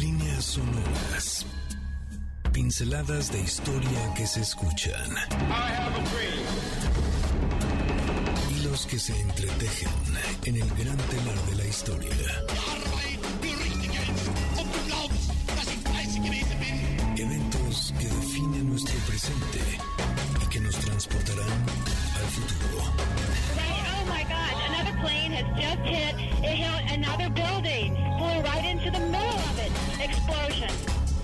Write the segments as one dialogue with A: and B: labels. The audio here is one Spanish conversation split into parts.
A: Líneas sonoras. Pinceladas de historia que se escuchan. Hilos que se entretejen en el gran telar de la historia. Eventos que definen nuestro presente y que nos transportarán al futuro.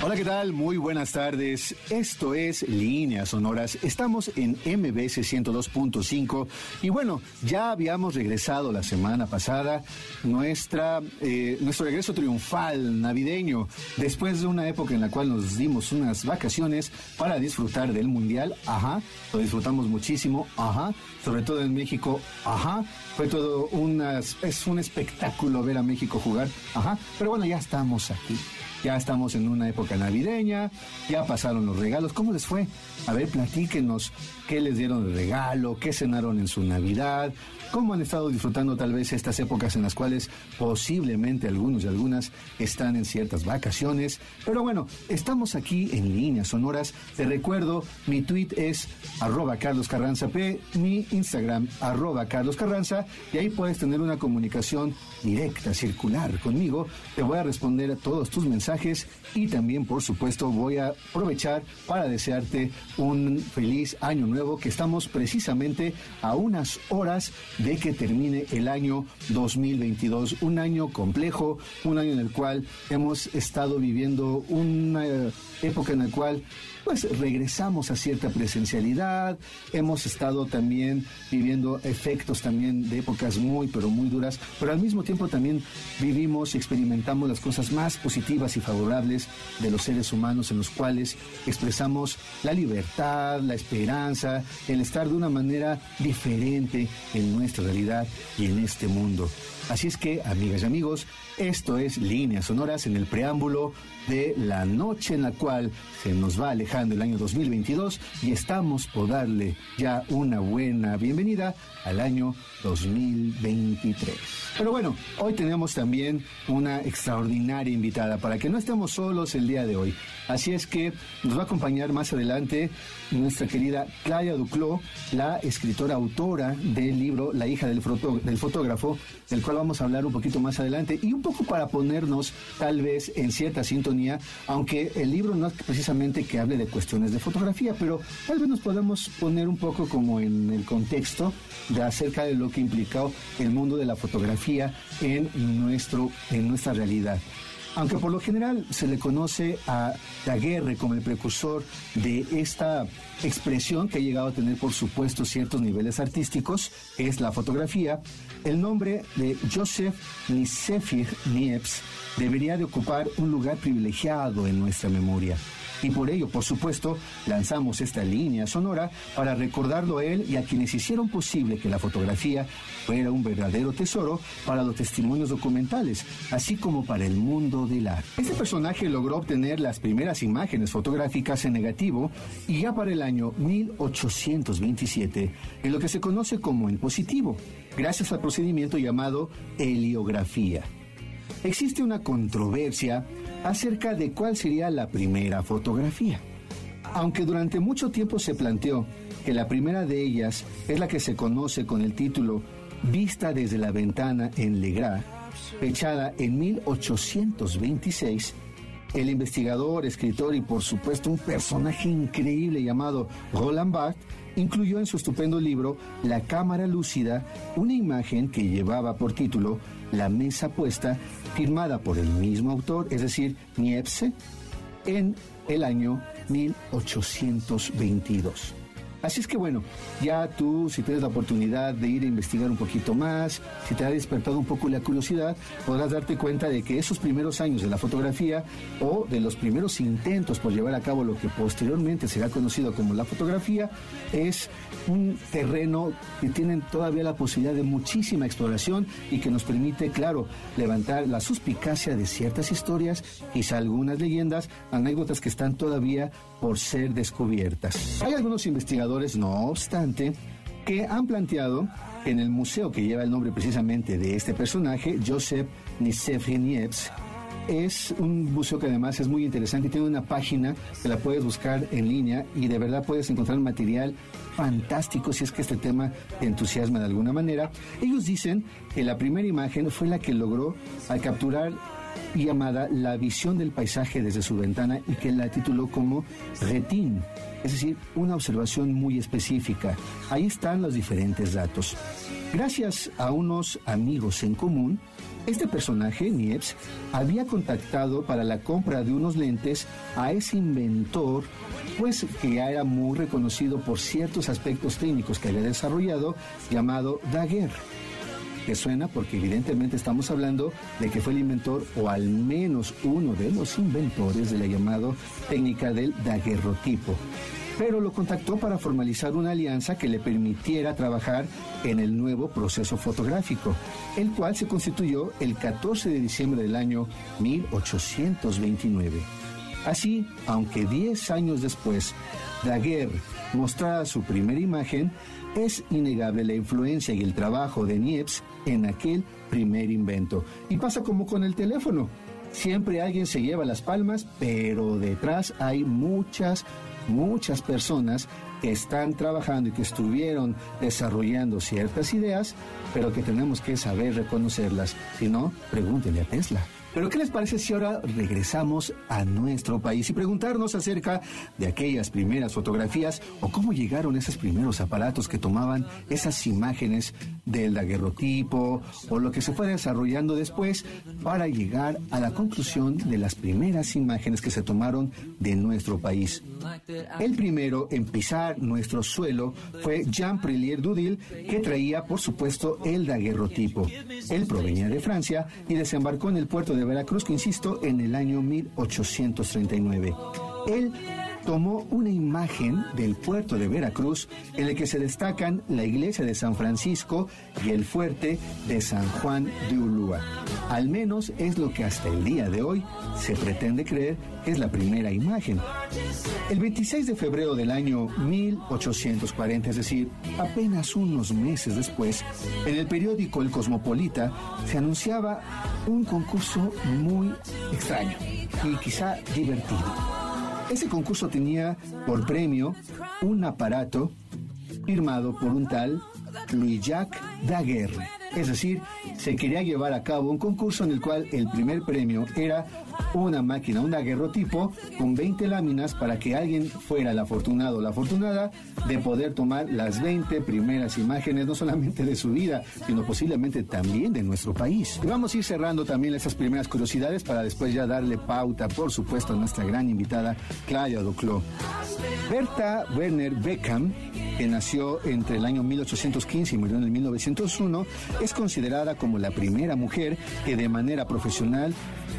B: Hola, ¿qué tal? Muy buenas tardes. Esto es Líneas Sonoras. Estamos en MBS 102.5 y bueno, ya habíamos regresado la semana pasada nuestra, eh, nuestro regreso triunfal navideño después de una época en la cual nos dimos unas vacaciones para disfrutar del Mundial. Ajá, lo disfrutamos muchísimo. Ajá, sobre todo en México. Ajá, fue todo una, es un espectáculo ver a México jugar. Ajá, pero bueno, ya estamos aquí. Ya estamos en una época navideña, ya pasaron los regalos. ¿Cómo les fue? A ver, platíquenos qué les dieron de regalo, qué cenaron en su Navidad, cómo han estado disfrutando tal vez estas épocas en las cuales posiblemente algunos y algunas están en ciertas vacaciones. Pero bueno, estamos aquí en líneas sonoras. Te recuerdo, mi tweet es arroba Carlos Carranza P, mi Instagram arroba Carlos Carranza, y ahí puedes tener una comunicación directa, circular conmigo. Te voy a responder a todos tus mensajes y también, por supuesto, voy a aprovechar para desearte un feliz año nuevo que estamos precisamente a unas horas de que termine el año 2022. Un año complejo, un año en el cual hemos estado viviendo una eh, época en la cual pues regresamos a cierta presencialidad, hemos estado también viviendo efectos también de épocas muy pero muy duras, pero al mismo tiempo también vivimos y experimentamos las cosas más positivas y favorables de los seres humanos en los cuales expresamos la libertad, la esperanza, el estar de una manera diferente en nuestra realidad y en este mundo. Así es que, amigas y amigos, esto es Líneas Sonoras en el preámbulo de la noche en la cual se nos va alejando el año 2022 y estamos por darle ya una buena bienvenida al año 2023. Pero bueno, hoy tenemos también una extraordinaria invitada para que no estemos solos el día de hoy. Así es que nos va a acompañar más adelante nuestra querida Claudia Duclos, la escritora autora del libro La hija del, foto- del fotógrafo, del cual vamos a hablar un poquito más adelante y un poco para ponernos tal vez en cierta sintonía, aunque el libro no es precisamente que hable de cuestiones de fotografía, pero tal vez nos podemos poner un poco como en el contexto de acerca de lo que implicó el mundo de la fotografía en nuestro en nuestra realidad. Aunque por lo general se le conoce a Daguerre como el precursor de esta expresión que ha llegado a tener, por supuesto, ciertos niveles artísticos, es la fotografía, el nombre de Joseph Nisefir Niepce debería de ocupar un lugar privilegiado en nuestra memoria. Y por ello, por supuesto, lanzamos esta línea sonora para recordarlo a él y a quienes hicieron posible que la fotografía fuera un verdadero tesoro para los testimonios documentales, así como para el mundo del arte. Este personaje logró obtener las primeras imágenes fotográficas en negativo y ya para el año 1827, en lo que se conoce como el positivo, gracias al procedimiento llamado heliografía. Existe una controversia acerca de cuál sería la primera fotografía. Aunque durante mucho tiempo se planteó que la primera de ellas es la que se conoce con el título Vista desde la ventana en Legras, fechada en 1826, el investigador, escritor y por supuesto un personaje increíble llamado Roland Barthes incluyó en su estupendo libro La cámara lúcida una imagen que llevaba por título La mesa puesta, firmada por el mismo autor, es decir, Niepce, en el año 1822. Así es que bueno, ya tú, si tienes la oportunidad de ir a investigar un poquito más, si te ha despertado un poco la curiosidad, podrás darte cuenta de que esos primeros años de la fotografía o de los primeros intentos por llevar a cabo lo que posteriormente será conocido como la fotografía es un terreno que tiene todavía la posibilidad de muchísima exploración y que nos permite, claro, levantar la suspicacia de ciertas historias, quizá algunas leyendas, anécdotas que están todavía por ser descubiertas. Hay algunos investigadores no obstante, que han planteado en el museo que lleva el nombre precisamente de este personaje, Joseph Nievs, es un museo que además es muy interesante y tiene una página que la puedes buscar en línea y de verdad puedes encontrar material fantástico si es que este tema te entusiasma de alguna manera. Ellos dicen que la primera imagen fue la que logró al capturar llamada La visión del paisaje desde su ventana y que la tituló como Retin, es decir, una observación muy específica. Ahí están los diferentes datos. Gracias a unos amigos en común, este personaje, Niepce, había contactado para la compra de unos lentes a ese inventor, pues que ya era muy reconocido por ciertos aspectos técnicos que había desarrollado, llamado Daguerre que suena porque evidentemente estamos hablando de que fue el inventor o al menos uno de los inventores de la llamada técnica del daguerrotipo. Pero lo contactó para formalizar una alianza que le permitiera trabajar en el nuevo proceso fotográfico, el cual se constituyó el 14 de diciembre del año 1829. Así, aunque 10 años después, Daguerre mostrara su primera imagen, es innegable la influencia y el trabajo de Niepce en aquel primer invento. Y pasa como con el teléfono. Siempre alguien se lleva las palmas, pero detrás hay muchas, muchas personas que están trabajando y que estuvieron desarrollando ciertas ideas, pero que tenemos que saber reconocerlas. Si no, pregúntenle a Tesla. Pero ¿qué les parece si ahora regresamos a nuestro país y preguntarnos acerca de aquellas primeras fotografías o cómo llegaron esos primeros aparatos que tomaban esas imágenes del daguerrotipo o lo que se fue desarrollando después para llegar a la conclusión de las primeras imágenes que se tomaron de nuestro país? El primero en pisar nuestro suelo fue Jean Prelier Dudil, que traía, por supuesto, el daguerrotipo. Él provenía de Francia y desembarcó en el puerto de Veracruz, que insisto, en el año 1839. Él tomó una imagen del puerto de Veracruz en el que se destacan la iglesia de San Francisco y el fuerte de San Juan de Ulúa. Al menos es lo que hasta el día de hoy se pretende creer es la primera imagen. El 26 de febrero del año 1840, es decir, apenas unos meses después, en el periódico El Cosmopolita se anunciaba un concurso muy extraño y quizá divertido. Ese concurso tenía por premio un aparato firmado por un tal Louis-Jacques Daguerre. Es decir, se quería llevar a cabo un concurso en el cual el primer premio era una máquina, un daguerrotipo con 20 láminas para que alguien fuera el afortunado o la afortunada de poder tomar las 20 primeras imágenes, no solamente de su vida, sino posiblemente también de nuestro país. Y vamos a ir cerrando también estas primeras curiosidades para después ya darle pauta, por supuesto, a nuestra gran invitada, Claudia Doclo. Berta Werner Beckham, que nació entre el año 1815 y murió en el 1901, es considerada como la primera mujer que de manera profesional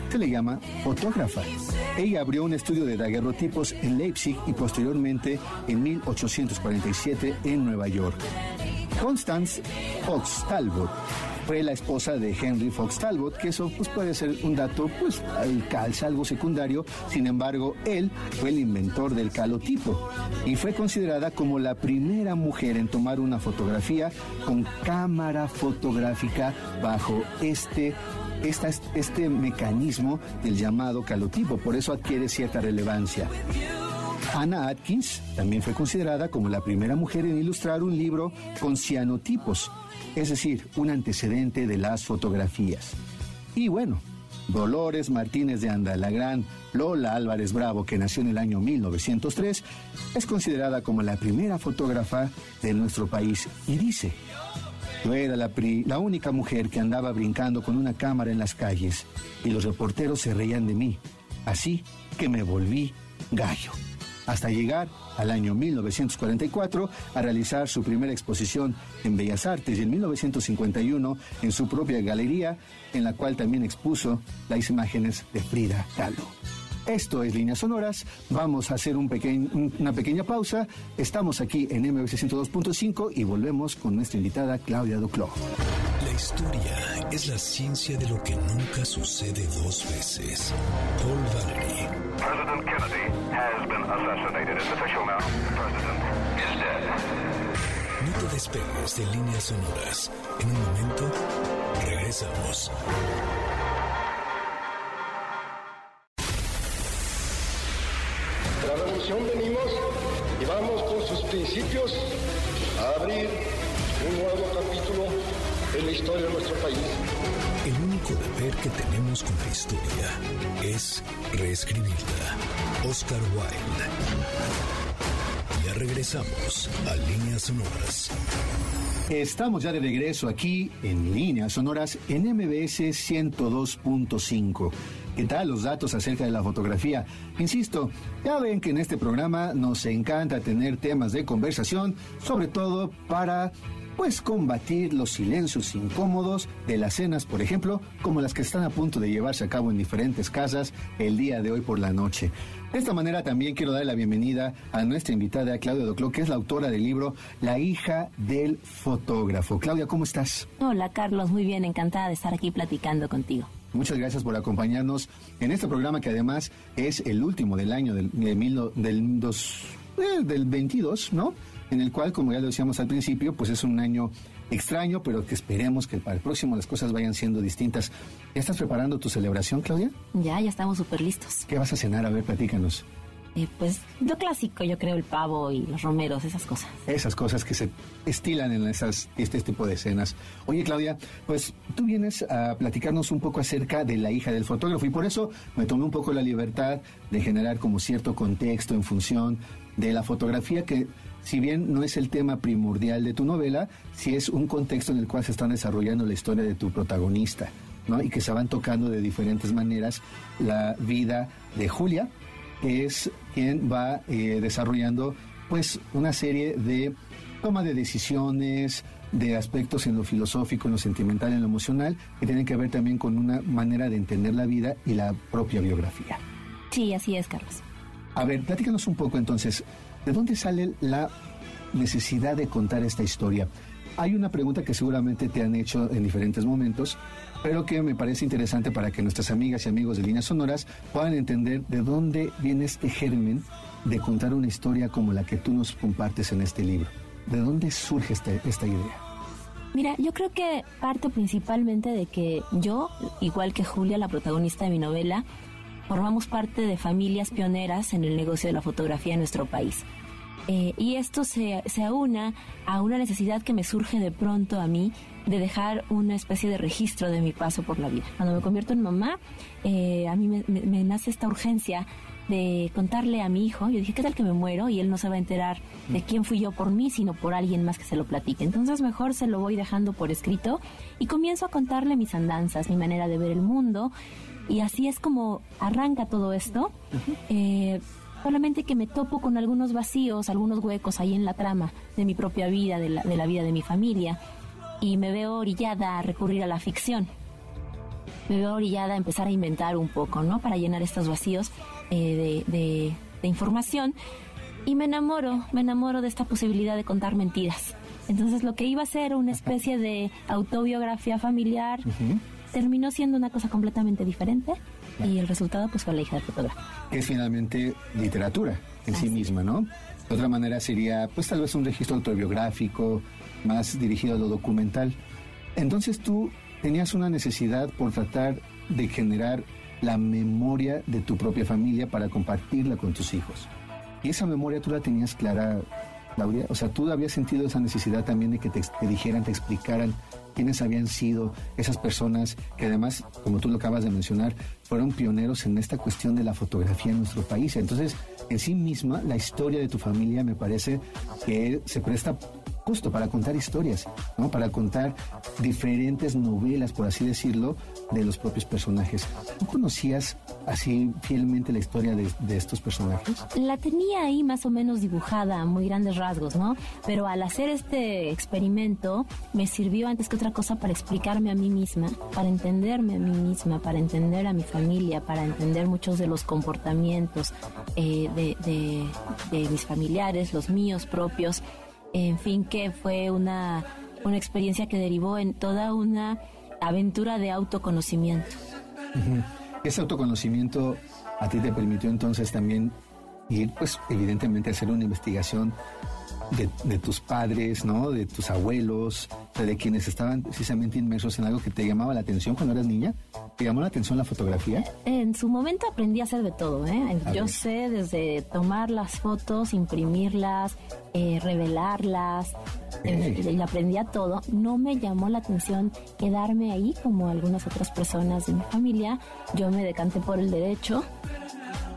B: se le llama fotógrafa. Ella abrió un estudio de daguerrotipos en Leipzig y posteriormente en 1847 en Nueva York. Constance Fox Talbot fue la esposa de Henry Fox Talbot, que eso pues, puede ser un dato, pues calza, algo secundario. Sin embargo, él fue el inventor del calotipo y fue considerada como la primera mujer en tomar una fotografía con cámara fotográfica bajo este este mecanismo del llamado calotipo, por eso adquiere cierta relevancia. Anna Atkins también fue considerada como la primera mujer en ilustrar un libro con cianotipos, es decir, un antecedente de las fotografías. Y bueno, Dolores Martínez de Anda, la gran Lola Álvarez Bravo, que nació en el año 1903, es considerada como la primera fotógrafa de nuestro país. Y dice, yo era la, la única mujer que andaba brincando con una cámara en las calles y los reporteros se reían de mí, así que me volví gallo hasta llegar al año 1944 a realizar su primera exposición en Bellas Artes y en 1951 en su propia galería, en la cual también expuso las imágenes de Frida Kahlo. Esto es Líneas Sonoras. Vamos a hacer un una pequeña pausa. Estamos aquí en MBC 102.5 y volvemos con nuestra invitada Claudia Duclos.
A: La historia es la ciencia de lo que nunca sucede dos veces. Paul Valery.
C: President Kennedy has been assassinated. It's official now. The president is dead.
A: despegues de líneas sonoras. En un momento, regresamos.
C: La revolución venimos y vamos con sus principios a abrir un nuevo capítulo en la historia de nuestro país.
A: El único deber que tenemos con la historia es reescribirla. Oscar Wilde. Ya regresamos a Líneas Sonoras.
B: Estamos ya de regreso aquí en Líneas Sonoras en MBS 102.5. ¿Qué tal los datos acerca de la fotografía? Insisto, ya ven que en este programa nos encanta tener temas de conversación, sobre todo para pues combatir los silencios incómodos de las cenas, por ejemplo, como las que están a punto de llevarse a cabo en diferentes casas el día de hoy por la noche. De esta manera también quiero dar la bienvenida a nuestra invitada Claudia Doclo, que es la autora del libro La hija del fotógrafo. Claudia, ¿cómo estás?
D: Hola Carlos, muy bien, encantada de estar aquí platicando contigo.
B: Muchas gracias por acompañarnos en este programa que además es el último del año del, de mil- del, dos- eh, del 22, ¿no? En el cual, como ya lo decíamos al principio, pues es un año extraño, pero que esperemos que para el próximo las cosas vayan siendo distintas. ¿Ya estás preparando tu celebración, Claudia?
D: Ya, ya estamos súper listos.
B: ¿Qué vas a cenar? A ver, platícanos.
D: Eh, pues lo clásico, yo creo, el pavo y los romeros, esas cosas.
B: Esas cosas que se estilan en esas, este tipo de escenas. Oye, Claudia, pues tú vienes a platicarnos un poco acerca de la hija del fotógrafo y por eso me tomé un poco la libertad de generar como cierto contexto en función de la fotografía que si bien no es el tema primordial de tu novela, sí es un contexto en el cual se están desarrollando la historia de tu protagonista, ¿no? Y que se van tocando de diferentes maneras la vida de Julia, que es quien va eh, desarrollando pues una serie de toma de decisiones, de aspectos en lo filosófico, en lo sentimental, en lo emocional, que tienen que ver también con una manera de entender la vida y la propia biografía.
D: Sí, así es, Carlos.
B: A ver, platícanos un poco entonces, ¿de dónde sale la necesidad de contar esta historia? Hay una pregunta que seguramente te han hecho en diferentes momentos, pero que me parece interesante para que nuestras amigas y amigos de Líneas Sonoras puedan entender de dónde viene este germen de contar una historia como la que tú nos compartes en este libro. ¿De dónde surge este- esta idea?
D: Mira, yo creo que parte principalmente de que yo, igual que Julia, la protagonista de mi novela, formamos parte de familias pioneras en el negocio de la fotografía en nuestro país. Eh, y esto se, se aúna a una necesidad que me surge de pronto a mí de dejar una especie de registro de mi paso por la vida. Cuando me convierto en mamá, eh, a mí me, me- me nace esta urgencia de contarle a mi hijo. Yo dije, ¿qué tal que me muero? Y él no se va a enterar de quién fui yo por mí, sino por alguien más que se lo platique. Entonces mejor se lo voy dejando por escrito y comienzo a contarle mis andanzas, mi manera de ver el mundo. Y así es como arranca todo esto. Eh, solamente que me topo con algunos vacíos, algunos huecos ahí en la trama de mi propia vida, de la, de la vida de mi familia. Y me veo orillada a recurrir a la ficción me veo orillada a empezar a inventar un poco, ¿no? Para llenar estos vacíos eh, de, de- de información. Y me enamoro, me enamoro de esta posibilidad de contar mentiras. Entonces lo que iba a ser una especie de autobiografía familiar terminó siendo una cosa completamente diferente y el resultado pues fue la hija del fotógrafo.
B: que es finalmente literatura en sí misma, ¿no? De otra manera sería, pues tal vez un registro autobiográfico, más dirigido a lo documental. Entonces tú tenías una necesidad por tratar de generar la memoria de tu propia familia para compartirla con tus hijos. Y esa memoria tú la tenías clara, Claudia. O sea, tú habías sentido esa necesidad también de que te, te dijeran, te explicaran quiénes habían sido esas personas que además, como tú lo acabas de mencionar, fueron pioneros en esta cuestión de la fotografía en nuestro país. Entonces, en sí misma, la historia de tu familia me parece que se presta justo para contar historias, ¿no? Para contar diferentes novelas, por así decirlo, de los propios personajes. ¿Tú conocías así fielmente la historia de, estos personajes?
D: La tenía ahí más o menos dibujada a muy grandes rasgos, ¿no? Pero al hacer este experimento me sirvió antes que otra cosa para explicarme a mí misma, para entenderme a mí misma, para entender a mi familia, para entender muchos de los comportamientos eh, de mis familiares, los míos propios. En fin, que fue una, una experiencia que derivó en toda una aventura de autoconocimiento.
B: Ese autoconocimiento a ti te permitió entonces también y pues evidentemente hacer una investigación de, tus padres, ¿no? De tus abuelos, de quienes estaban precisamente inmersos en algo que te llamaba la atención cuando eras niña. ¿Te llamó la atención la fotografía?
D: En su momento aprendí a hacer de todo, ¿eh? Yo sé desde tomar las fotos, imprimirlas, eh, revelarlas, eh, y aprendí a todo. No me llamó la atención quedarme ahí como algunas otras personas de mi familia. Yo me decanté por el derecho,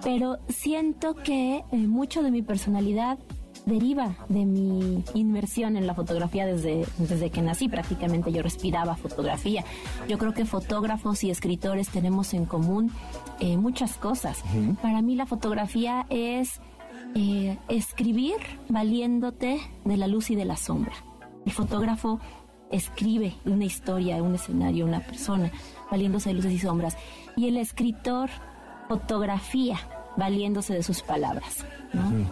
D: pero siento que eh, mucho de mi personalidad deriva de mi inmersión en la fotografía desde, desde que nací. Prácticamente yo respiraba fotografía. Yo creo que fotógrafos y escritores tenemos en común eh, muchas cosas. Para mí la fotografía es eh, escribir valiéndote de la luz y de la sombra. El fotógrafo escribe una historia, un escenario, una persona, valiéndose de luces y sombras. Y el escritor fotografía valiéndose de sus palabras.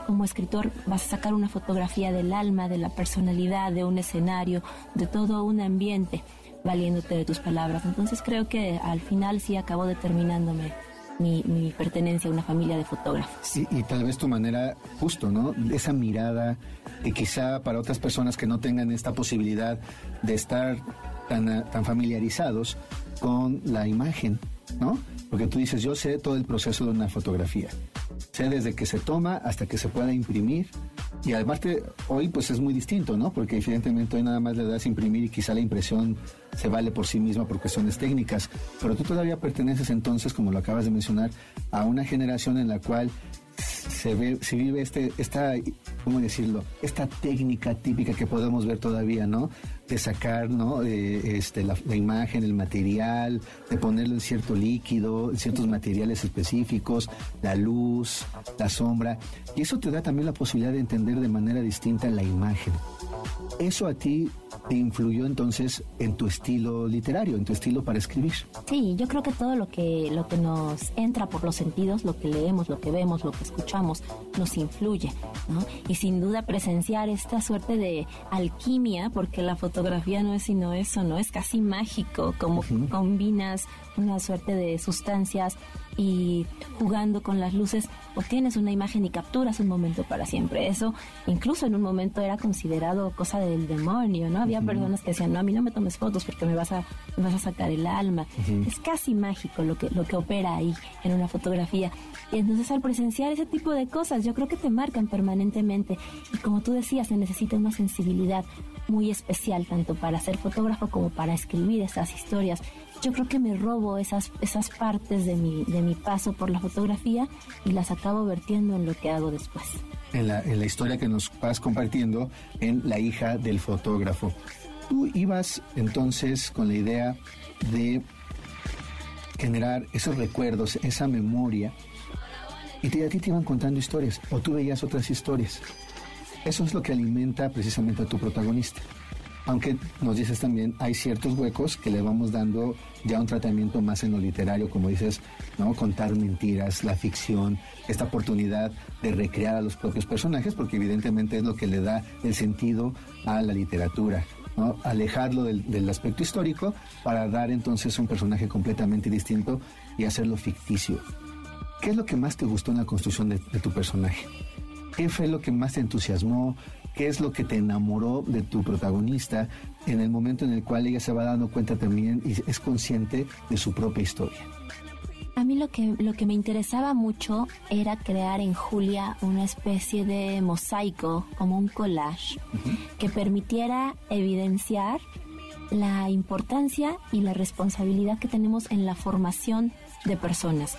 D: Como escritor vas a sacar una fotografía del alma, de la personalidad, de un escenario, de todo un ambiente, valiéndote de tus palabras. Entonces creo que al final sí acabó determinándome mi, pertenencia a una familia de fotógrafos.
B: Y, y, tal vez tu manera, justo, ¿no? Esa mirada que quizá para otras personas que no tengan esta posibilidad de estar tan, tan familiarizados con la imagen, ¿no? Porque tú dices, yo sé todo el proceso de una fotografía. Sé desde que se toma hasta que se pueda imprimir. Y además hoy pues es muy distinto, ¿no? Porque evidentemente hoy nada más le das imprimir y quizá la impresión se vale por sí misma por cuestiones técnicas. Pero tú todavía perteneces entonces, como lo acabas de mencionar, a una generación en la cual se, ve, se vive este, esta, ¿cómo decirlo? Esta técnica típica que podemos ver todavía, ¿no? De sacar, ¿no? este, la, imagen, el material, de ponerlo en cierto líquido, en ciertos materiales específicos, la luz, la sombra. Y eso te da también la posibilidad de entender de manera distinta la imagen. Eso a ti te influyó entonces en tu estilo literario, en tu estilo para escribir.
D: Sí, yo creo que todo lo que lo que nos entra por los sentidos, lo que leemos, lo que vemos, lo que escuchamos, nos influye, ¿no? Y sin duda presenciar esta suerte de alquimia, porque la fotografía no es sino eso, no es casi mágico, como combinas una suerte de sustancias y jugando con las luces obtienes una imagen y capturas un momento para siempre. Eso incluso en un momento era considerado cosa del demonio, ¿no? Había personas que decían, no, a mí no me tomes fotos porque me vas a, me vas a sacar el alma. Es casi mágico lo que, lo que opera ahí en una fotografía. Y entonces al presenciar ese tipo de cosas, yo creo que te marcan permanentemente. Y como tú decías, se necesita una sensibilidad muy especial, tanto para ser fotógrafo como para escribir esas historias yo creo que me robo esas, esas partes de mi, de mi paso por la fotografía y las acabo vertiendo en lo que hago después.
B: En la, historia que nos vas compartiendo en La hija del fotógrafo. Tú ibas entonces con la idea de generar esos recuerdos, esa memoria, y a ti te iban contando historias, o tú veías otras historias. Eso es lo que alimenta precisamente a tu protagonista aunque nos dices también hay ciertos huecos que le vamos dando ya un tratamiento más en lo literario, como dices, ¿no? Contar mentiras, la ficción, esta oportunidad de recrear a los propios personajes, porque evidentemente es lo que le da el sentido a la literatura. alejarlo del, aspecto histórico para dar entonces un personaje completamente distinto y hacerlo ficticio. ¿Qué es lo que más te gustó en la construcción de tu personaje? ¿Qué fue lo que más te entusiasmó? Qué es lo que te enamoró de tu protagonista en el momento en el cual ella se va dando cuenta también y es consciente de su propia historia.
D: A mí lo que, lo que me interesaba mucho era crear en Julia una especie de mosaico, como un collage, que permitiera evidenciar la importancia y la responsabilidad que tenemos en la formación de personas.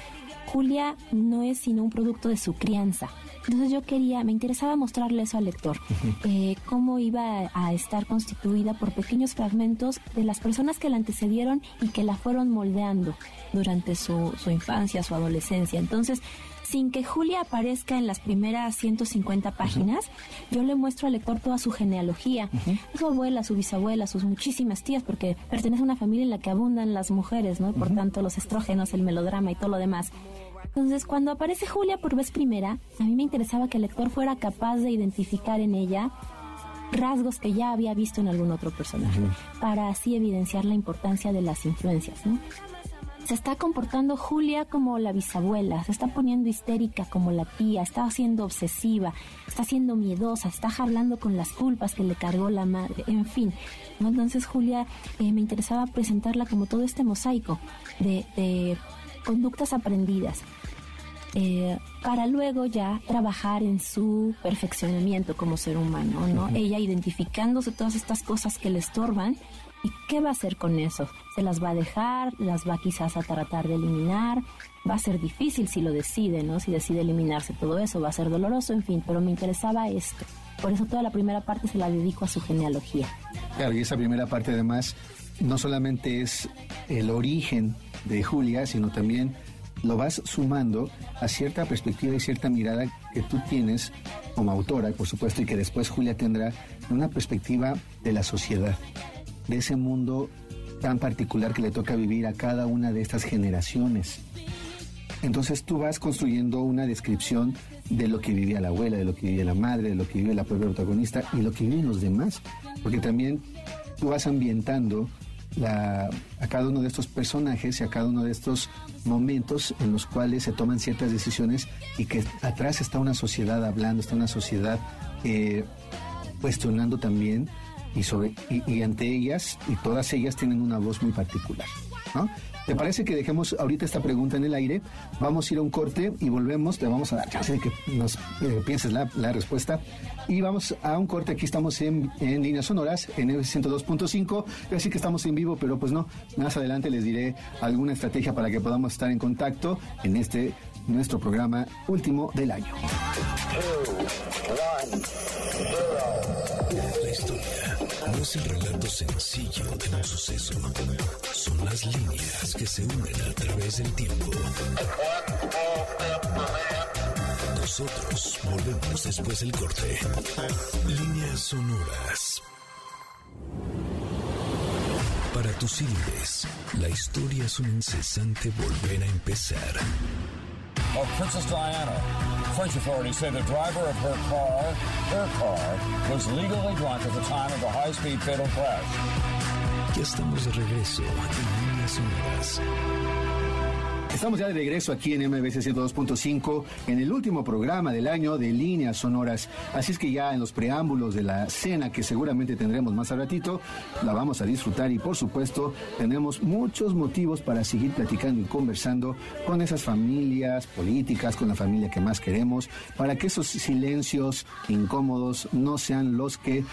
D: Julia no es sino un producto de su crianza. Entonces yo quería, me interesaba mostrarle eso al lector, eh, cómo iba a estar constituida por pequeños fragmentos de las personas que la antecedieron y que la fueron moldeando durante su, su infancia, su adolescencia. Entonces, sin que Julia aparezca en las primeras 150 páginas, yo le muestro al lector toda su genealogía, su abuela, su bisabuela, sus muchísimas tías, porque pertenece a una familia en la que abundan las mujeres, ¿no? Por tanto, los estrógenos, el melodrama y todo lo demás. Entonces, cuando aparece Julia por vez primera, a mí me interesaba que el lector fuera capaz de identificar en ella rasgos que ya había visto en algún otro personaje, para así evidenciar la importancia de las influencias. Se está comportando Julia como la bisabuela, se está poniendo histérica como la tía, está siendo obsesiva, está siendo miedosa, está hablando con las culpas que le cargó la madre, en fin. Entonces Julia eh, me interesaba presentarla como todo este mosaico de, conductas aprendidas. Eh, para luego ya trabajar en su perfeccionamiento como ser humano, ¿no? Ella identificándose todas estas cosas que le estorban ¿Y qué va a hacer con eso? ¿Se las va a dejar? ¿Las va quizás a tratar de eliminar? Va a ser difícil si lo decide, ¿no? Si decide eliminarse todo eso, va a ser doloroso, en fin, pero me interesaba esto. Por eso toda la primera parte se la dedico a su genealogía.
B: Claro, y esa primera parte además no solamente es el origen de Julia, sino también lo vas sumando a cierta perspectiva y cierta mirada que tú tienes como autora, por supuesto, y que después Julia tendrá una perspectiva de la sociedad de ese mundo tan particular que le toca vivir a cada una de estas generaciones. Entonces tú vas construyendo una descripción de lo que vivía la abuela, de lo que vivía la madre, de lo que vive la propia protagonista y lo que viven los demás. Porque también tú vas ambientando a cada uno de estos personajes y a cada uno de estos momentos en los cuales se toman ciertas decisiones y que atrás está una sociedad hablando, está una sociedad eh, cuestionando también y, sobre, y, ante ellas, y todas ellas tienen una voz muy particular. ¿no? ¿Te parece que dejemos ahorita esta pregunta en el aire? Vamos a ir a un corte y volvemos. Te vamos a dar chance de que nos eh, pienses la, la, respuesta. Y vamos a un corte. Aquí estamos en, en líneas sonoras, en el 102.5. Así que estamos en vivo, pero pues no. Más adelante les diré alguna estrategia para que podamos estar en contacto en este nuestro programa último del año.
A: La historia no es el relato sencillo de un suceso, son las líneas que se unen a través del tiempo. Nosotros volvemos después del corte. Líneas sonoras. Para tus símiles, la historia es un incesante volver a empezar
E: of Princess Diana. French authorities say the driver of her car, her car, was legally drunk at the time of the high-speed fatal crash.
A: Ya estamos de regreso en Líneas Unidas.
B: Estamos ya de regreso aquí en MBC 102.5 en el último programa del año de líneas sonoras. Así es que ya en los preámbulos de la cena que seguramente tendremos más al ratito, la vamos a disfrutar y por supuesto tenemos muchos motivos para seguir platicando y conversando con esas familias políticas, con la familia que más queremos, para que esos silencios incómodos no sean los que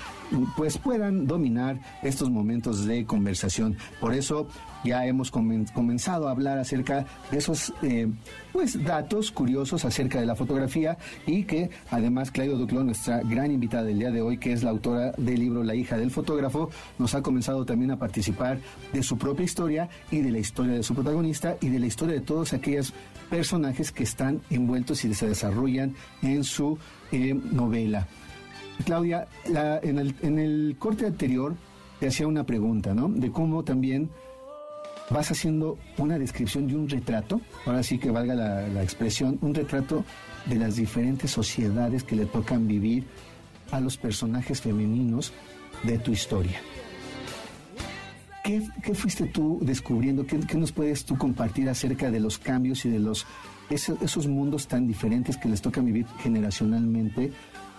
B: pues puedan dominar estos momentos de conversación. Por eso ya hemos comenzado a hablar acerca de esos eh, pues datos curiosos acerca de la fotografía y que además Claudio Duclo, nuestra gran invitada del día de hoy, que es la autora del libro La hija del fotógrafo, nos ha comenzado también a participar de su propia historia y de la historia de su protagonista y de la historia de todos aquellos personajes que están envueltos y se desarrollan en su eh, novela. Claudia, en, el, en el corte anterior te hacía una pregunta, ¿no? De cómo también vas haciendo una descripción de un retrato, ahora sí que valga la, expresión, un retrato de las diferentes sociedades que le tocan vivir a los personajes femeninos de tu historia. ¿Qué, fuiste tú descubriendo? ¿Qué, nos puedes tú compartir acerca de los cambios y de los esos, mundos tan diferentes que les toca vivir generacionalmente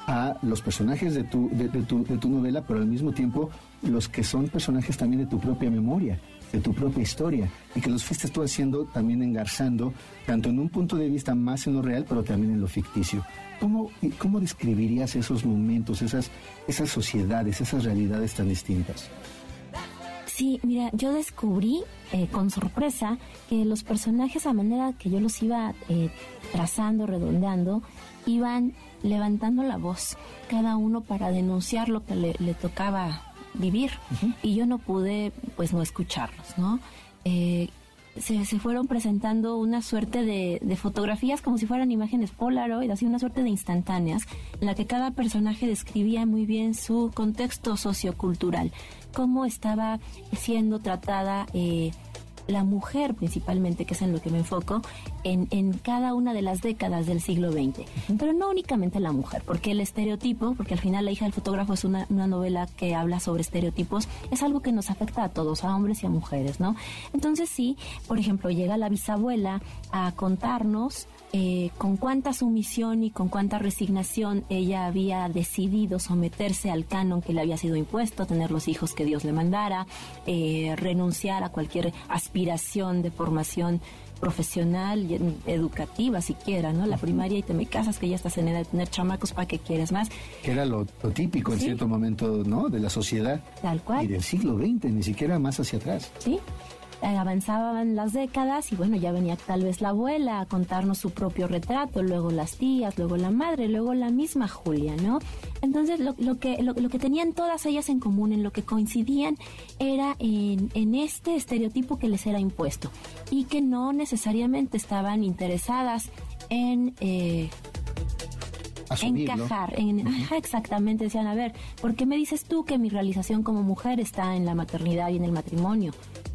B: a los personajes de tu, de, tu, de tu novela, pero al mismo tiempo los que son personajes también de tu propia memoria? De tu propia historia y que los fuiste tú haciendo también engarzando, tanto en un punto de vista más en lo real, pero también en lo ficticio. ¿Cómo, cómo describirías esos momentos, esas, esas sociedades, esas realidades tan distintas?
D: Sí, mira, yo descubrí eh, con sorpresa que los personajes a manera que yo los iba eh, trazando, redondeando, iban levantando la voz, cada uno para denunciar lo que le, le tocaba vivir. Y yo no pude pues no escucharlos, ¿no? Eh, se, fueron presentando una suerte de, fotografías como si fueran imágenes Polaroid, así una suerte de instantáneas, en la que cada personaje describía muy bien su contexto sociocultural, cómo estaba siendo tratada eh, la mujer principalmente, que es en lo que me enfoco, en, en cada una de las décadas del siglo XX. Pero no únicamente la mujer, porque el estereotipo, porque al final La hija del fotógrafo es una, una novela que habla sobre estereotipos, es algo que nos afecta a todos, a hombres y a mujeres, ¿no? Entonces sí, por ejemplo, llega la bisabuela a contarnos eh, con cuánta sumisión y con cuánta resignación ella había decidido someterse al canon que le había sido impuesto, tener los hijos que Dios le mandara, eh, renunciar a cualquier aspiración de formación profesional y educativa siquiera, ¿no? La primaria y te me casas que ya estás en edad de tener chamacos para que quieres más.
B: Que era lo, lo típico en
D: Sí.
B: cierto momento, ¿no? De la sociedad.
D: Tal cual.
B: Y del siglo XX, ni siquiera más hacia atrás.
D: ¿sí? Eh, Avanzaban las décadas y bueno, ya venía tal vez la abuela a contarnos su propio retrato, luego las tías, luego la madre, luego la misma Julia, ¿no? Entonces lo, lo que, lo, lo que tenían todas ellas en común, en lo que coincidían, era en, en este estereotipo que les era impuesto y que no necesariamente estaban interesadas en... eh, encajar, en, ajá, exactamente, decían, a ver, ¿por qué me dices tú que mi realización como mujer está en la maternidad y en el matrimonio?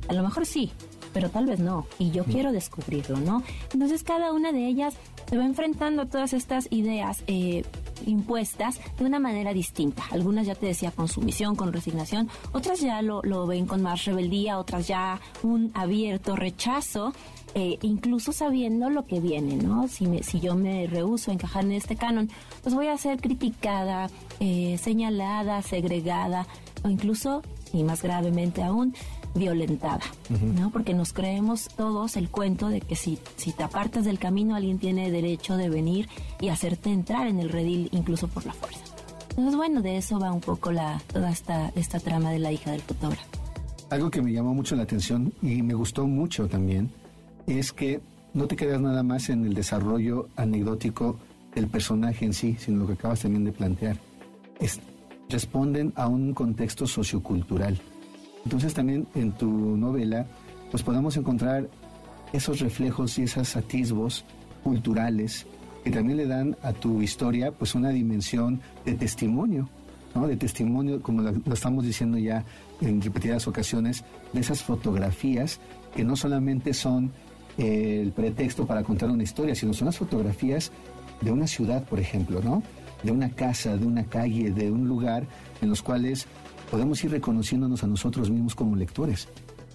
D: A lo mejor sí, pero tal vez no, y yo quiero descubrirlo, ¿no? Entonces cada una de ellas se va enfrentando a todas estas ideas eh, impuestas de una manera distinta. Algunas ya te decía con sumisión, con resignación, otras ya lo, lo ven con más rebeldía, otras ya un abierto rechazo eh, incluso sabiendo lo que viene, ¿no? Si, me- si yo me rehuso a encajar en este canon, pues voy a ser criticada, eh, señalada, segregada o incluso, y más gravemente aún, violentada, ¿no? Porque nos creemos todos el cuento de que si, si te apartas del camino, alguien tiene derecho de venir y hacerte entrar en el redil incluso por la fuerza. Entonces, bueno, de eso va un poco la, toda esta, esta trama de la hija del fotógrafo.
B: Algo que me llamó mucho la atención y me gustó mucho también es que no te quedas nada más en el desarrollo anecdótico del personaje en sí, sino lo que acabas también de plantear. Es, responden a un contexto sociocultural. Entonces también en tu novela pues podemos encontrar esos reflejos y esos atisbos culturales que también le dan a tu historia pues una dimensión de testimonio, ¿no? De testimonio, como lo, lo estamos diciendo ya en repetidas ocasiones, de esas fotografías que no solamente son eh, el pretexto para contar una historia, sino son las fotografías de una ciudad, por ejemplo, ¿no? De una casa, de una calle, de un lugar en los cuales podemos ir reconociéndonos a nosotros mismos como lectores.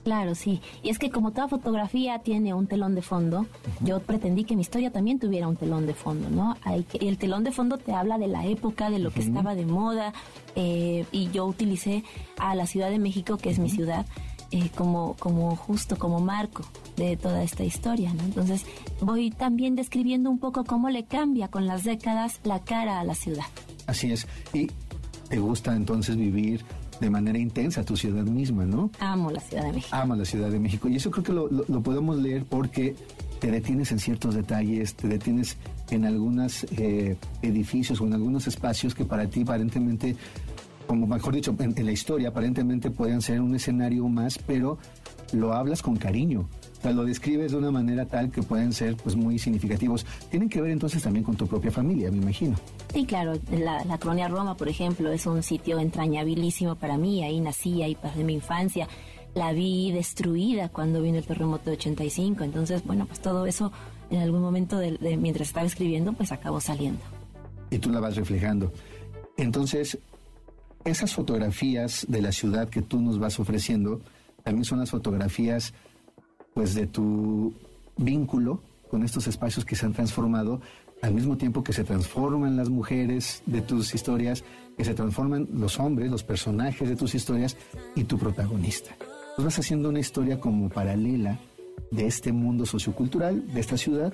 D: Claro, sí. Y es que como toda fotografía tiene un telón de fondo, yo pretendí que mi historia también tuviera un telón de fondo, ¿no? Hay que, el telón de fondo te habla de la época, de lo que estaba de moda, eh, y yo utilicé a la Ciudad de México, que es mi ciudad, eh, como, como justo como marco de toda esta historia, ¿no? Entonces voy también describiendo un poco cómo le cambia con las décadas la cara a la ciudad.
B: Así es. Y te gusta entonces vivir de manera intensa tu ciudad misma, ¿no?
D: Amo la Ciudad de México.
B: Ama la Ciudad de México. Y eso creo que lo, lo- lo podemos leer porque te detienes en ciertos detalles, te detienes en algunos edificios o en algunos espacios que para ti aparentemente, como mejor dicho, en, en la historia aparentemente pueden ser un escenario más, pero lo hablas con cariño. Sea, lo describes de una manera tal que pueden ser pues muy significativos. Tienen que ver entonces también con tu propia familia, me imagino.
D: Sí, claro, la, la colonia Roma, por ejemplo, es un sitio entrañabilísimo para mí, ahí nací, ahí pasé mi infancia, la vi destruida cuando vino el terremoto de 85, entonces, bueno, pues todo eso en algún momento de, de- mientras estaba escribiendo, pues acabó saliendo.
B: y tú la vas reflejando. Entonces, esas fotografías de la ciudad que tú nos vas ofreciendo, también son las fotografías pues de tu vínculo con estos espacios que se han transformado al mismo tiempo que se transforman las mujeres de tus historias, que se transforman los hombres, los personajes de tus historias y tu protagonista. Tú vas haciendo una historia como paralela de este mundo sociocultural, de esta ciudad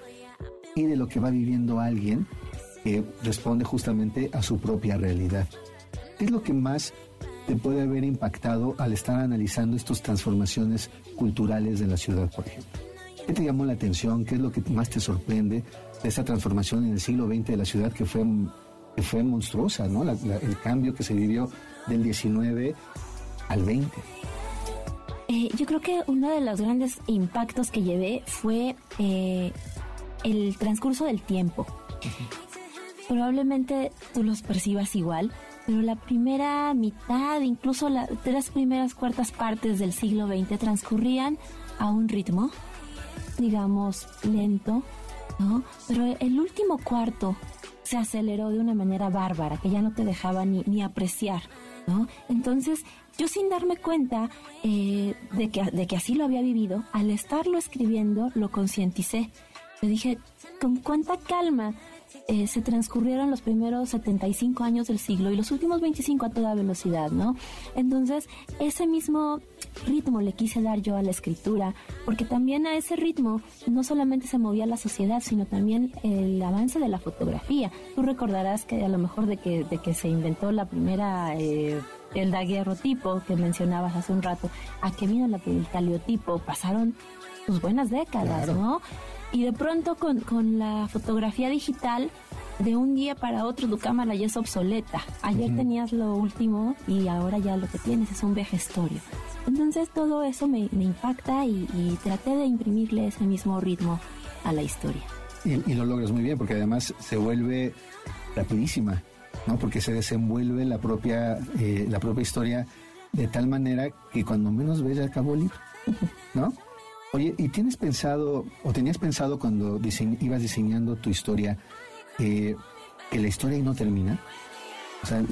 B: y de lo que va viviendo alguien que responde justamente a su propia realidad. ¿Qué es lo que más puede haber impactado al estar analizando estas transformaciones culturales de la ciudad, por ejemplo? ¿Qué te llamó la atención? ¿Qué es lo que más te sorprende de esta transformación en el siglo XX de la ciudad que fue, que fue monstruosa, ¿no? La- la- el cambio que se vivió del 19 al 20.
D: Eh, yo creo que uno de los grandes impactos que llevé fue eh, el transcurso del tiempo. probablemente tú los percibas igual, pero la primera mitad, incluso las tres primeras cuartas partes del siglo XX transcurrían a un ritmo, digamos, lento, ¿no? Pero el último cuarto se aceleró de una manera bárbara, que ya no te dejaba ni, ni apreciar, ¿no? Entonces, yo sin darme cuenta eh, de, que, de que así lo había vivido, al estarlo escribiendo, lo concienticé. Me dije, con cuánta calma eh, se transcurrieron los primeros 75 años del siglo y los últimos 25 a toda velocidad, ¿no? Entonces, ese mismo ritmo le quise dar yo a la escritura, porque también a ese ritmo no solamente se movía la sociedad, sino también el avance de la fotografía. Tú recordarás que a lo mejor de que, de que se inventó la primera... Eh, el daguerrotipo que mencionabas hace un rato, a que vino la, el caliotipo, pasaron pues buenas décadas, ¿no? Y de pronto con, con la fotografía digital, de un día para otro tu cámara ya es obsoleta. Ayer tenías lo último y ahora ya lo que tienes es un vejestorio. Entonces todo eso me, me impacta y, y, traté de imprimirle ese mismo ritmo a la historia.
B: Y, y, lo logras muy bien porque además se vuelve rapidísima, ¿no? Porque se desenvuelve la propia, eh, la propia historia de tal manera que cuando menos ves ya acabó el libro, ¿no? Oye, ¿y tienes pensado, o tenías pensado cuando ibas diseñando tu historia, eh, que la historia no termina? O sea,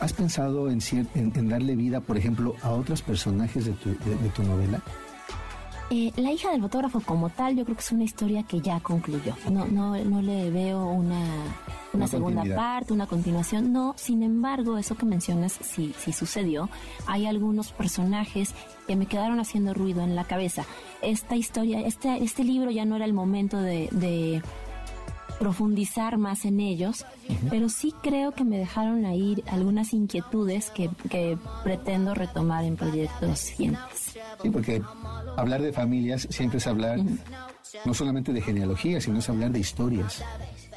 B: ¿has pensado en, en, darle vida, por ejemplo, a otros personajes de tu, de tu novela?
D: Eh, la hija del fotógrafo como tal, yo creo que es una historia que ya concluyó. No, no, no le veo una, una, una segunda parte, una continuación. No, sin embargo, eso que mencionas sí, sí sucedió. Hay algunos personajes que me quedaron haciendo ruido en la cabeza. Esta historia, este, este libro ya no era el momento de, de profundizar más en ellos, uh -huh. pero sí creo que me dejaron ahí algunas inquietudes que, que pretendo retomar en proyectos siguientes.
B: Sí, porque hablar de familias siempre es hablar uh -huh. no solamente de genealogía, sino es hablar de historias.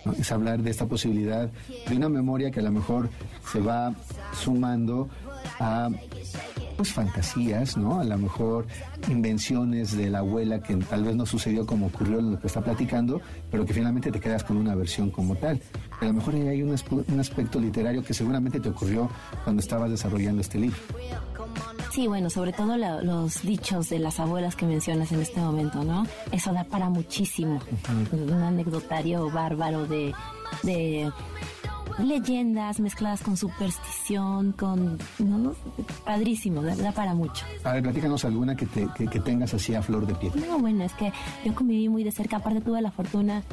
B: ¿no? Es hablar de esta posibilidad de una memoria que a lo mejor se va sumando a pues fantasías, ¿no? A lo mejor invenciones de la abuela que tal vez no sucedió como ocurrió en lo que está platicando, pero que finalmente te quedas con una versión como tal. A lo mejor hay un, un aspecto literario que seguramente te ocurrió cuando estabas desarrollando este libro.
D: Sí, bueno, sobre todo la, los dichos de las abuelas que mencionas en este momento, ¿no? Eso da para muchísimo. Uh -huh. Un anecdotario bárbaro de, de leyendas mezcladas con superstición, con... ¿no? Padrísimo, da, da, para mucho.
B: A ver, platícanos alguna que, te, que, que, tengas así a flor de piel.
D: No, bueno, es que yo conviví muy de cerca, aparte tuve la fortuna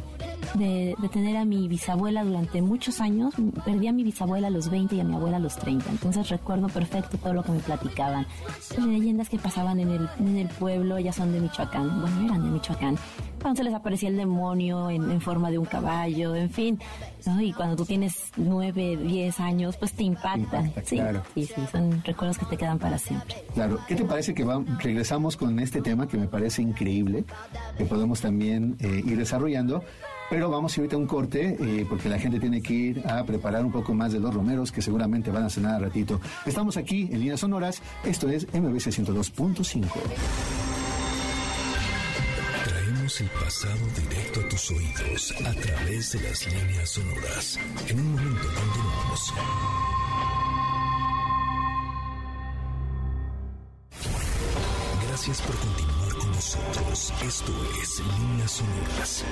D: de, de, tener a mi bisabuela durante muchos años, perdí a mi bisabuela a los 20 y a mi abuela a los 30, entonces recuerdo perfecto todo lo que me platicaban. Leyendas que pasaban en el, en el pueblo, ellas son de Michoacán, bueno, eran de Michoacán cuando se les aparecía el demonio en, en forma de un caballo, en fin, ¿no? Y cuando tú tienes nueve, diez años, pues te impacta. impacta sí,
B: claro.
D: sí, sí, son recuerdos que te quedan para siempre.
B: Claro. ¿Qué te parece que va, regresamos con este tema que me parece increíble, que podemos también eh, ir desarrollando? Pero vamos a ir ahorita a un corte, eh, porque la gente tiene que ir a preparar un poco más de los romeros, que seguramente van a cenar a ratito. Estamos aquí en Líneas Sonoras, esto es MBC 102.5
A: el pasado directo a tus oídos a través de las líneas sonoras. En un momento continuamos. Gracias por continuar con nosotros. Esto es Líneas Sonoras.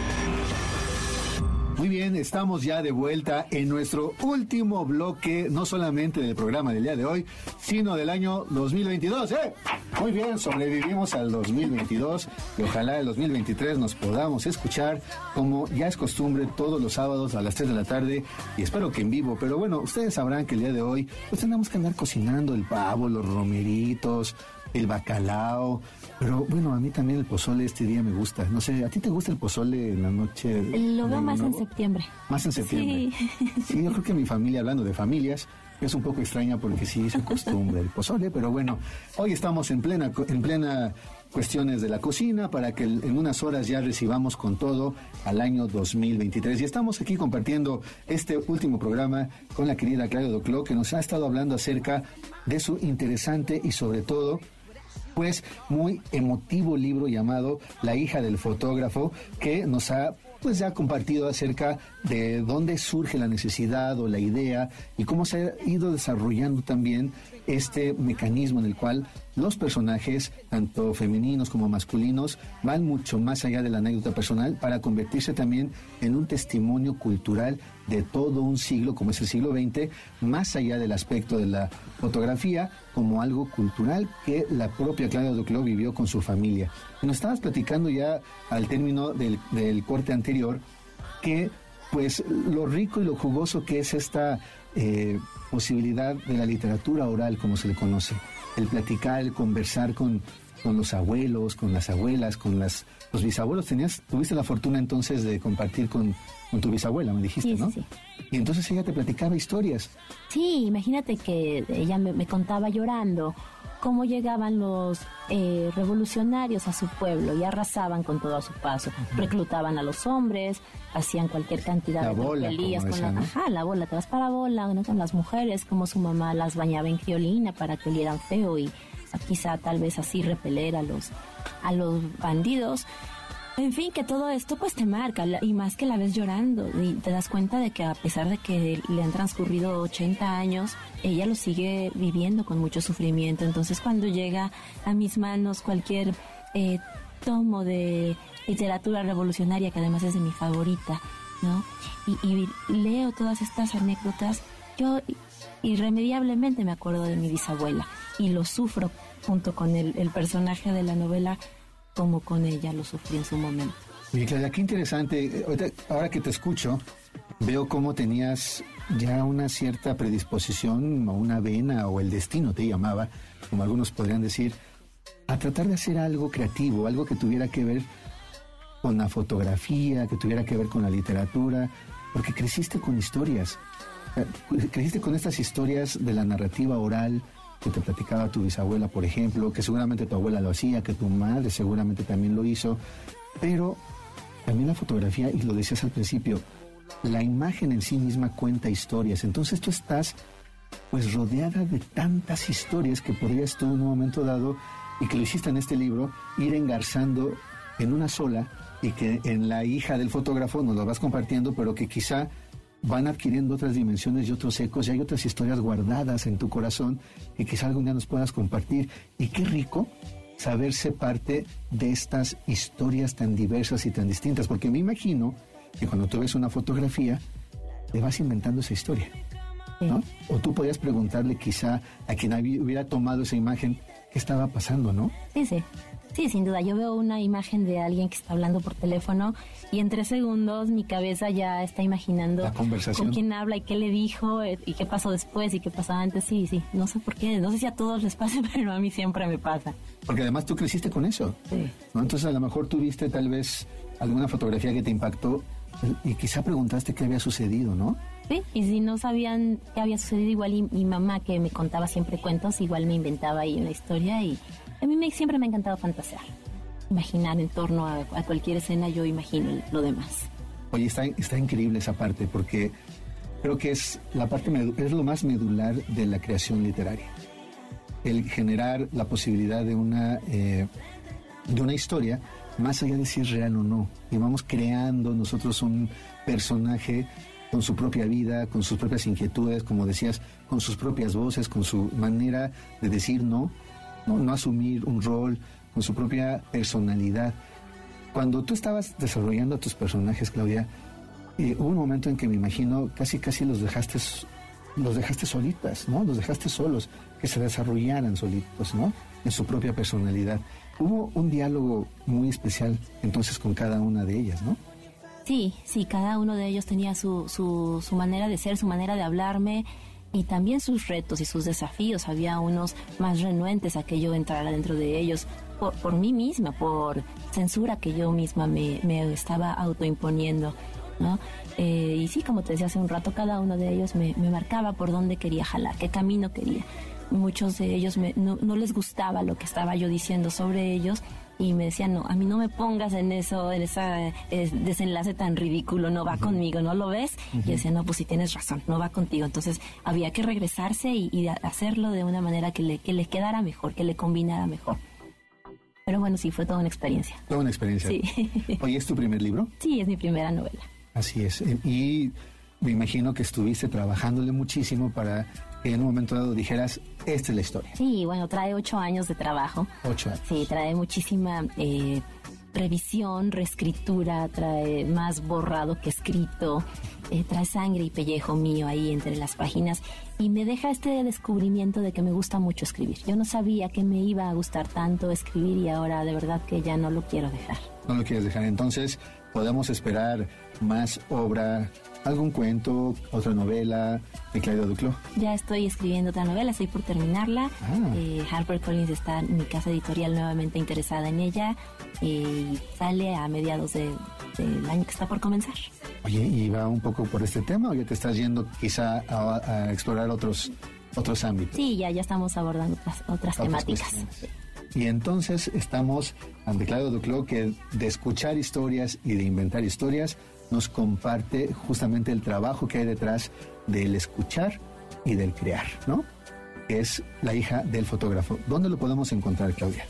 B: Muy bien, estamos ya de vuelta en nuestro último bloque, no solamente del programa del día de hoy, sino del año 2022. ¿eh? Muy bien, sobrevivimos al 2022 y ojalá el 2023 nos podamos escuchar como ya es costumbre todos los sábados a las 3 de la tarde y espero que en vivo. Pero bueno, ustedes sabrán que el día de hoy pues tenemos que andar cocinando el pavo, los romeritos, el bacalao. Pero bueno, a mí también el pozole este día me gusta. No sé, ¿a ti te gusta el pozole en la noche?
D: Lo veo más nuevo? en septiembre.
B: Más en septiembre. Sí. sí, yo creo que mi familia, hablando de familias, es un poco extraña porque sí es costumbre el pozole, pero bueno, hoy estamos en plena, en plena cuestiones de la cocina para que en unas horas ya recibamos con todo al año 2023. Y estamos aquí compartiendo este último programa con la querida Claudia Doclo, que nos ha estado hablando acerca de su interesante y sobre todo pues muy emotivo libro llamado La hija del fotógrafo, que nos ha pues ya compartido acerca de dónde surge la necesidad o la idea y cómo se ha ido desarrollando también este mecanismo en el cual los personajes, tanto femeninos como masculinos, van mucho más allá de la anécdota personal para convertirse también en un testimonio cultural de todo un siglo, como es el siglo XX, más allá del aspecto de la fotografía, como algo cultural que la propia Claudia Duclos vivió con su familia. Nos estabas platicando ya al término del, corte anterior que pues lo rico y lo jugoso que es esta eh, posibilidad de la literatura oral, como se le conoce. El platicar, el conversar con, con los abuelos, con las abuelas, con las, los bisabuelos. Tenías, tuviste la fortuna entonces de compartir con, con tu bisabuela, me dijiste,
D: Sí,
B: ¿no?
D: sí,
B: Y entonces ella te platicaba historias.
D: Sí, imagínate que ella me, me contaba llorando cómo llegaban los eh, revolucionarios a su pueblo y arrasaban con todo a su paso. Reclutaban a los hombres, hacían cualquier cantidad
B: La
D: de
B: bola,
D: con la, ajá, la bola, te vas para bola, ¿no? con las mujeres, como su mamá las bañaba en criolina para que olieran feo y quizá tal vez así repeler a los a los bandidos. En fin, que todo esto pues te marca y más que la ves llorando y te das cuenta de que a pesar de que le han transcurrido 80 años, ella lo sigue viviendo con mucho sufrimiento. Entonces cuando llega a mis manos cualquier eh, tomo de literatura revolucionaria, que además es de mi favorita, ¿no? Y, leo todas estas anécdotas, yo irremediablemente me acuerdo de mi bisabuela y lo sufro junto con el personaje de la novela como con ella lo sufrí en su momento.
B: Oye, Claudia, qué interesante. Eh, ahora que te escucho, veo cómo tenías ya una cierta predisposición o una vena o el destino te llamaba, como algunos podrían decir, a tratar de hacer algo creativo, algo que tuviera que ver con la fotografía, que tuviera que ver con la literatura, porque creciste con historias. Eh, Creciste con estas historias de la narrativa oral que te platicaba tu bisabuela, por ejemplo, que seguramente tu abuela lo hacía, que tu madre seguramente también lo hizo, pero también la fotografía, y lo decías al principio, la imagen en sí misma cuenta historias. Entonces tú estás pues rodeada de tantas historias que podrías tú en un momento dado, y que lo hiciste en este libro, ir engarzando en una sola y que en la hija del fotógrafo nos lo vas compartiendo, pero que quizá van adquiriendo otras dimensiones y otros ecos y hay otras historias guardadas en tu corazón que quizá algún día nos puedas compartir. Y qué rico saberse parte de estas historias tan diversas y tan distintas, porque me imagino que cuando tú ves una fotografía, te vas inventando esa historia. ¿no? O tú podías preguntarle quizá a quien hubiera tomado esa imagen qué estaba pasando, ¿no?
D: Sí, sí. Sí, sin duda. Yo veo una imagen de alguien que está hablando por teléfono y en tres segundos mi cabeza ya está imaginando
B: La conversación.
D: con quién habla y qué le dijo eh, y qué pasó después y qué pasó antes. Sí, sí. No sé por qué. No sé si a todos les pasa, pero a mí siempre me pasa.
B: Porque además tú creciste con eso.
D: Sí.
B: ¿no? Entonces a lo mejor tuviste tal vez alguna fotografía que te impactó y quizá preguntaste qué había sucedido, ¿no?
D: Sí, y si no sabían qué había sucedido, igual y mi mamá que me contaba siempre cuentos, igual me inventaba ahí una historia y a mí me, siempre me ha encantado fantasear. Imaginar en torno a, a cualquier escena, yo imagino lo demás.
B: Oye, está, está increíble esa parte porque creo que es la parte es lo más medular de la creación literaria. El generar la posibilidad de una eh, de una historia más allá de si es real o no. Y vamos creando nosotros un personaje con su propia vida, con sus propias inquietudes, como decías, con sus propias voces, con su manera de decir no, no, asumir un rol, con su propia personalidad. Cuando tú estabas desarrollando a tus personajes, Claudia, eh, hubo un momento en que me imagino casi casi los dejaste los dejaste solitas, ¿no? Los dejaste solos, que se desarrollaran solitos, ¿no? En su propia personalidad. Hubo un diálogo muy especial entonces con cada una de ellas, ¿no?
D: Sí, sí, cada uno de ellos tenía su, su, su manera de ser, su manera de hablarme y también sus retos y sus desafíos. Había unos más renuentes a que yo entrara dentro de ellos por, por mí misma, por censura que yo misma me, me estaba autoimponiendo. ¿no? Eh, y sí, como te decía hace un rato, cada uno de ellos me, me marcaba por dónde quería jalar, qué camino quería. Muchos de ellos me- no, no les gustaba lo que estaba yo diciendo sobre ellos y me decían, no, a mí no me pongas en eso, en ese desenlace tan ridículo, no va conmigo, ¿no lo ves? Y yo decía, no, pues sí tienes razón, no va contigo. Entonces había que regresarse y, y hacerlo de una manera que le, que le quedara mejor, que le combinara mejor. Pero bueno, bueno, sí, fue toda una experiencia.
B: Toda una experiencia.
D: Sí.
B: Oye, ¿es tu primer libro?
D: Sí, es mi primera novela.
B: Así es. Y me imagino que estuviste trabajándole muchísimo para que en un momento dado dijeras, esta es la historia.
D: Sí, bueno, trae ocho años de trabajo.
B: Ocho años.
D: Sí, trae muchísima eh, revisión, reescritura, trae más borrado que escrito, eh, trae sangre y pellejo mío ahí entre las páginas y me deja este descubrimiento de que me gusta mucho escribir. Yo no sabía que me iba a gustar tanto escribir y ahora de verdad que ya no lo quiero dejar.
B: No lo quieres dejar. Entonces, podemos esperar más obra, algún cuento, otra novela de Claudia Duclos.
D: Ya estoy escribiendo otra novela, estoy por terminarla.
B: Ah.
D: Eh, Harper Collins está en mi casa editorial nuevamente interesada en ella eh, y sale a mediados de- del año que está por comenzar.
B: Oye, ¿y va un poco por este tema o ya te estás yendo quizá a, a explorar otros, otros ámbitos?
D: Sí, ya, ya estamos abordando otras, otras
B: Otras
D: temáticas.
B: cuestiones. Y entonces estamos ante Claudio Duclos que de escuchar historias y de inventar historias nos comparte justamente el trabajo que hay detrás del escuchar y del crear, ¿no? Es la hija del fotógrafo. ¿Dónde lo podemos encontrar, Claudia?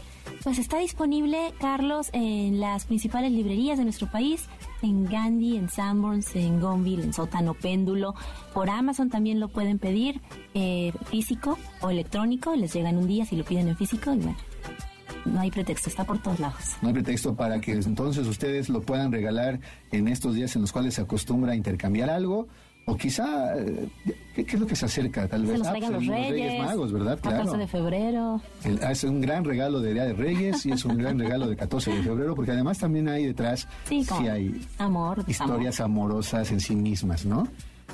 D: Pues está disponible, Carlos, en las principales librerías de nuestro país, en Gandhi, en Sanborns, en Gonville, en Sótano Péndulo. Por Amazon también lo pueden pedir, eh, físico o electrónico, les llega en un día si lo piden en físico y bueno, no hay pretexto, está por todos lados.
B: No hay pretexto para que entonces ustedes lo puedan regalar en estos días en los cuales se acostumbra a intercambiar algo. O quizá, eh, ¿qué, qué es lo que se acerca? Tal vez
D: Se los
B: Ah, pues,
D: los Reyes,
B: Magos, ¿verdad?
D: 14
B: Claro.
D: de febrero.
B: El- ah, es un gran regalo de Día de Reyes y es un gran regalo de 14 de febrero, porque además también hay detrás,
D: Sí, como
B: hay
D: amor,
B: historias amorosas en sí mismas, ¿no?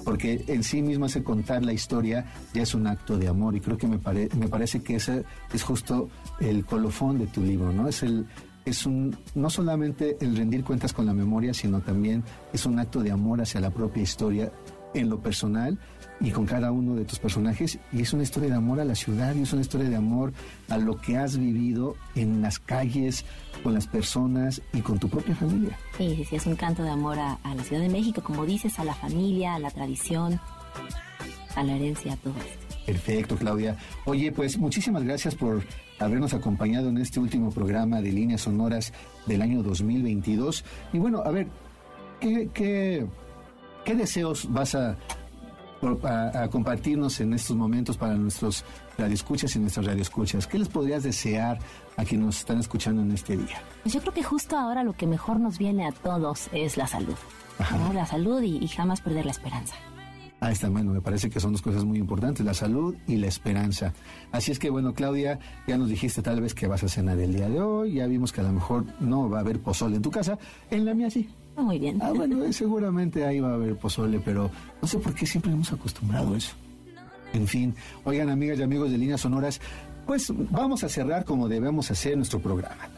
B: Porque en sí mismo ese contar la historia ya es un acto de amor y creo que me, pare- me parece que ese es justo el colofón de tu libro, ¿no? Es el es un no solamente el rendir cuentas con la memoria, sino también es un acto de amor hacia la propia historia en lo personal y con cada uno de tus personajes y es una historia de amor a la ciudad y es una historia de amor a lo que has vivido en las calles, con las personas y con tu propia familia.
D: Sí, sí, sí, es un canto de amor a, a la Ciudad de México, como dices, a la familia, a la tradición, a la herencia, a todo esto.
B: Perfecto, Claudia. Oye, pues muchísimas gracias por habernos acompañado en este último programa de líneas sonoras del año 2022. Y bueno, a ver, ¿qué, qué, qué deseos vas a, a, a compartirnos en estos momentos para nuestros radioescuchas y nuestras radioescuchas? ¿Qué les podrías desear a quienes nos están escuchando en este día?
D: Pues yo creo que justo ahora lo que mejor nos viene a todos es la salud.
B: Ajá.
D: ¿no? La salud y, y jamás perder la esperanza.
B: Ah, está bueno, me parece que son dos cosas muy importantes, la salud y la esperanza. Así es que bueno, Claudia, ya nos dijiste tal vez que vas a cenar el día de hoy, ya vimos que a lo mejor no va a haber pozole en tu casa, en la mía sí.
D: Muy bien.
B: Ah, bueno, eh, seguramente ahí va a haber pozole, pero no sé por qué siempre hemos acostumbrado a eso. En fin, oigan amigas y amigos de Líneas Sonoras, pues vamos a cerrar como debemos hacer nuestro programa.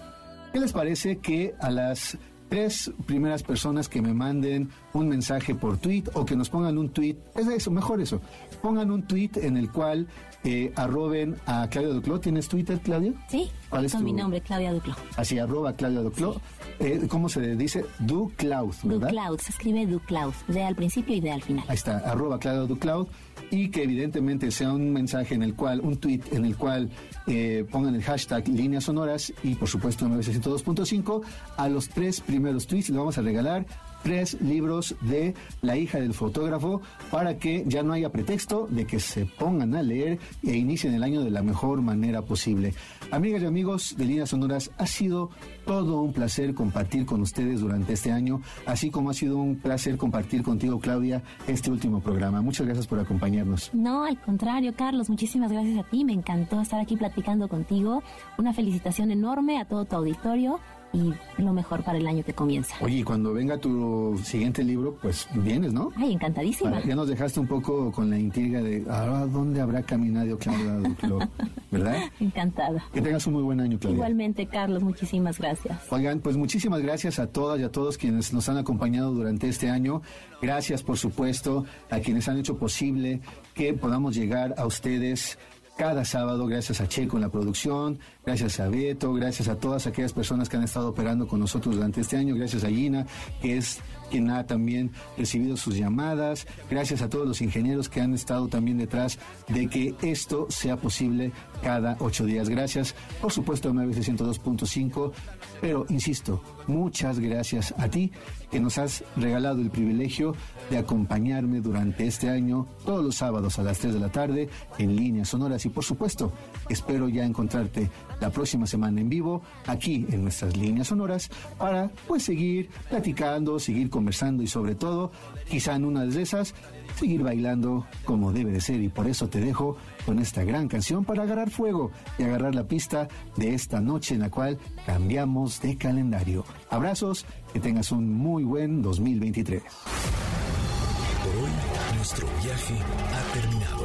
B: ¿Qué les parece que a las tres primeras personas que me manden un mensaje por tweet o que nos pongan un tweet, es eso, mejor eso, pongan un tweet en el cual eh, arroben a Claudia Duclos. ¿Tienes Twitter, Claudia?
D: Sí,
B: ¿Cuál es
D: con
B: tu-
D: mi nombre, Claudia Duclo.
B: Así, arroba Claudia Duclos. Eh, ¿Cómo se dice? Ducloud, ¿verdad?
D: Ducloud, se escribe Ducloud, de al principio y de al final.
B: Ahí está, arroba Claudio Ducloud, y que evidentemente sea un mensaje en el cual, un tweet en el cual eh, pongan el hashtag líneas sonoras y por supuesto 902.5. A los tres primeros tweets le vamos a regalar tres libros de La hija del fotógrafo para que ya no haya pretexto de que se pongan a leer e inicien el año de la mejor manera posible. Amigas y amigos de Líneas Sonoras, ha sido todo un placer compartir con ustedes durante este año, así como ha sido un placer compartir contigo, Claudia, este último programa. Muchas gracias por acompañarnos.
D: No, al contrario, Carlos, muchísimas gracias a ti. Me encantó estar aquí platicando contigo. Una felicitación enorme a todo tu auditorio y lo mejor para el año que comienza.
B: Oye, y cuando venga tu siguiente libro, pues vienes, ¿no?
D: Ay, encantadísima.
B: Ya nos dejaste un poco con la intriga de ¿a dónde habrá caminado Claudia Duclos? ¿Verdad?
D: Encantada.
B: Que tengas un muy buen año, Claudia.
D: Igualmente, Carlos, muchísimas gracias.
B: Oigan, pues muchísimas gracias a todas y a todos quienes nos han acompañado durante este año. Gracias, por supuesto, a quienes han hecho posible que podamos llegar a ustedes cada sábado, gracias a Checo en la producción, gracias a Beto, gracias a todas aquellas personas que han estado operando con nosotros durante este año, gracias a Gina, que es quien ha también recibido sus llamadas. Gracias a todos los ingenieros que han estado también detrás de que esto sea posible cada ocho días. Gracias, por supuesto, a MBC 102.5. Pero, insisto, muchas gracias a ti que nos has regalado el privilegio de acompañarme durante este año todos los sábados a las 3 de la tarde en líneas sonoras y por supuesto espero ya encontrarte la próxima semana en vivo aquí en nuestras líneas sonoras para pues seguir platicando, seguir conversando y sobre todo quizá en una de esas seguir bailando como debe de ser y por eso te dejo con esta gran canción para agarrar fuego y agarrar la pista de esta noche en la cual cambiamos de calendario. Abrazos, que tengas un muy buen 2023.
A: Por hoy, nuestro viaje ha terminado.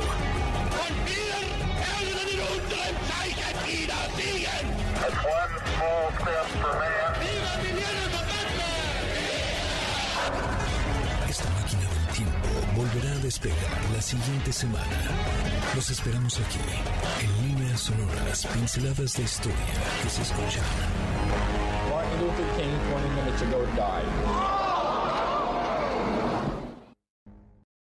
A: Volverá a despegar la siguiente semana. Los esperamos aquí, en líneas sonoras, pinceladas de historia que se escuchan.
F: Martin Luther King 20 minutes ago died.